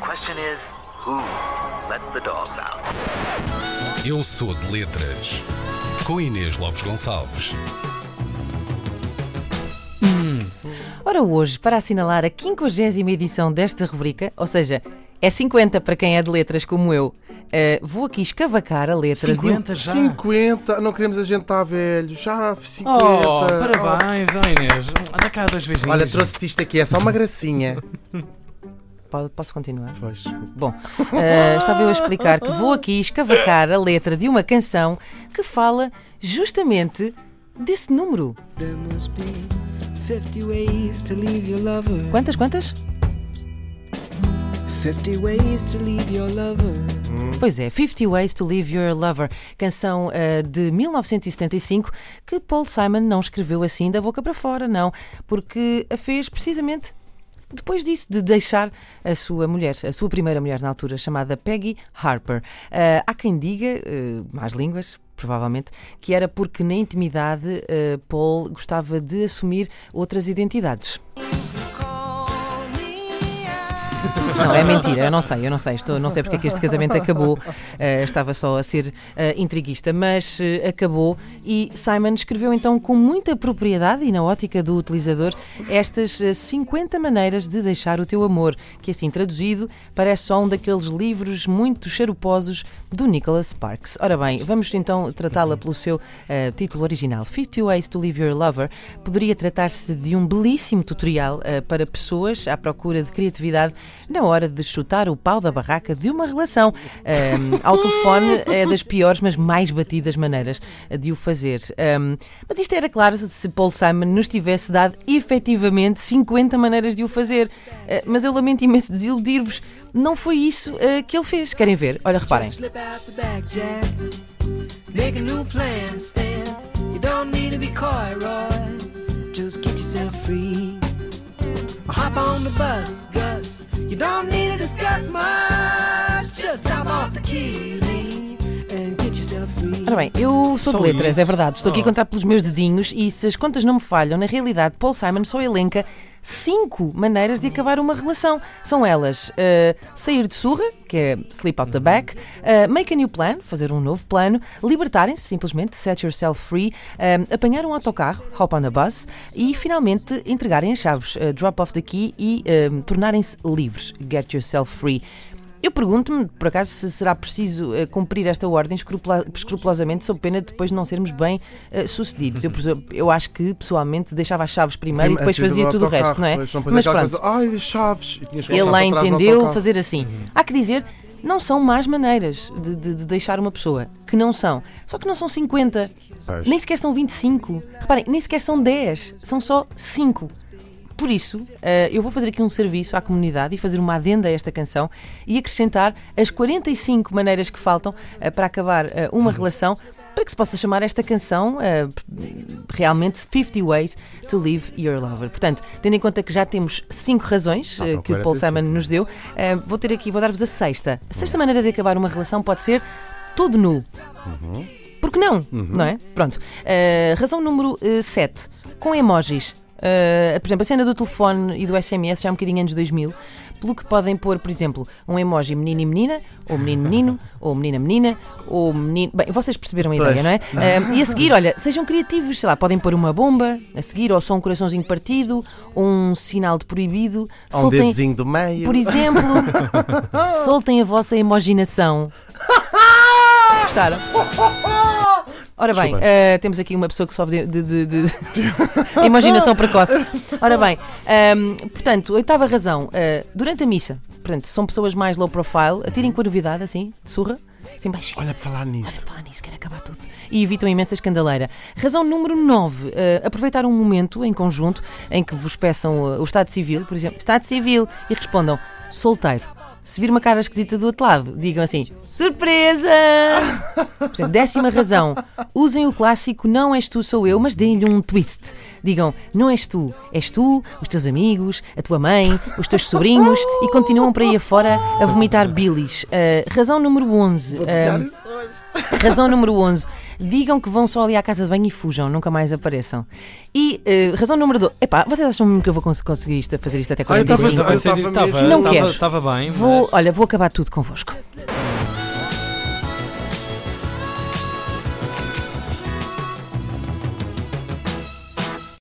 question is, who let the dogs out? Eu sou de letras. Com Inês Lopes Gonçalves. Ora, hoje, para assinalar a 50 edição desta rubrica, ou seja, é 50 para quem é de letras como eu, eh, vou aqui escavacar a letra 50 já. 50, não queremos a gente estar velho, já 50. Oh, parabéns, oh, Inês. Anda cá dois beijinhos. Olha, trouxe-te isto aqui, é só uma gracinha. Posso continuar? Pois, desculpa. Bom, eh, estava eu a explicar que vou aqui escavacar a letra de uma canção que fala justamente desse número. There must be 50 ways to leave your lover. Quantas, quantas? 50 ways to leave your lover. Pois é, 50 Ways to Leave Your Lover, canção eh, de 1975 que Paul Simon não escreveu assim da boca para fora, não, porque a fez precisamente depois disso, de deixar a sua mulher, a sua primeira mulher na altura, chamada Peggy Harper. Eh, há quem diga, eh, mais línguas, provavelmente, que era porque na intimidade eh, Paul gostava de assumir outras identidades. Não, é mentira, eu não sei, eu não sei, estou, não sei porque é que este casamento acabou, eh, estava só a ser eh, intriguista, mas eh, acabou e Simon escreveu então com muita propriedade e na ótica do utilizador estas eh, 50 maneiras de deixar o teu amor, que assim traduzido parece só um daqueles livros muito charuposos do Nicholas Sparks. Ora bem, vamos então tratá-la pelo seu título original, 50 Ways to Leave Your Lover. Poderia tratar-se de um belíssimo tutorial para pessoas à procura de criatividade na hora de chutar o pau da barraca de uma relação. Um, ao telefone é das piores, mas mais batidas maneiras de o fazer. Um, mas isto era claro se Paul Simon nos tivesse dado efetivamente 50 maneiras de o fazer. Uh, mas eu lamento imenso desiludir-vos. Não foi isso uh, que ele fez. Querem ver? Olha, reparem. Just get yourself free. Hop on the bus, Gus. You don't need to discuss much. Just drop off the key, Ora bem, eu sou de letras, é verdade. Estou aqui a Oh. contar pelos meus dedinhos e se as contas não me falham, na realidade, Paul Simon só elenca cinco maneiras de acabar uma relação. São elas eh, sair de surra, que é sleep out the back, eh, make a new plan, fazer um novo plano, libertarem-se, simplesmente, set yourself free, eh, apanhar um autocarro, hop on a bus e finalmente entregarem as chaves, drop off the key e tornarem-se livres, get yourself free. Eu pergunto-me, por acaso, se será preciso eh, cumprir esta ordem escrupula- escrupulosamente sob pena de depois não sermos bem eh, sucedidos. Eu, eu acho que, pessoalmente, deixava as chaves primeiro e depois Antes fazia do tudo o resto, não é? não, Mas pronto, coisa, ai, chaves. E ele lá entendeu fazer assim. Há que dizer, não são más maneiras de, de- de deixar uma pessoa. Que não são. Só que não são 50. Pois. Nem sequer são 25. Reparem, nem sequer são 10. São só 5. Por isso, eh, eu vou fazer aqui um serviço à comunidade e fazer uma adenda a esta canção e acrescentar as 45 maneiras que faltam eh, para acabar eh, uma relação para que se possa chamar esta canção eh, realmente 50 Ways to Leave Your Lover. Portanto, tendo em conta que já temos cinco razões Faltam que o Paul 45. Simon nos deu, eh, vou ter aqui, vou dar-vos a sexta. A sexta maneira de acabar uma relação pode ser todo nu. Por que não? Não é? Pronto. Uh, razão número 7. com emojis. Uh, por exemplo, a cena do telefone e do SMS já é um bocadinho anos 2000. Pelo que podem pôr, por exemplo, um emoji menino e menina, ou menino menino, ou menina menina, ou menino. Bem, vocês perceberam a Pois. ideia, não é? Uh, e a seguir, olha, sejam criativos, sei lá, podem pôr uma bomba a seguir, ou só um coraçãozinho partido, ou um sinal de proibido. Há um dedozinho do meio. Por exemplo, soltem a vossa imaginação. Gostaram? Ora bem, eh, temos aqui uma pessoa que sofre de, de- de- de imaginação precoce. Ora bem, ehm, portanto, oitava razão, eh, durante a missa, portanto, são pessoas mais low profile, atirem com a novidade, assim, de surra, assim baixinho. Olha, para falar nisso. Falar nisso, quero acabar tudo. E evitam imensa escandaleira. Razão número 9. aproveitar um momento em conjunto em que vos peçam eh, o Estado Civil, por exemplo, Estado Civil, e respondam solteiro. Se vir uma cara esquisita do outro lado, digam assim: surpresa! Por exemplo, décima razão. Usem o clássico Não és tu, sou eu, mas deem-lhe um twist. Digam: Não és tu, és tu, os teus amigos, a tua mãe, os teus sobrinhos e continuam para aí afora a vomitar bilis. Uh, razão número 11. Vou desenhar Um, isso hoje. Razão número 11. Digam que vão só ali à casa de banho e fujam, nunca mais apareçam. E eh, razão número 12. Epá, vocês acham mesmo que eu vou cons- conseguir isto, fazer isto até Ah, eu tava- 45? eu tava mesmo- Não Estava quero. estava bem. Vou, mas- olha, vou acabar tudo convosco.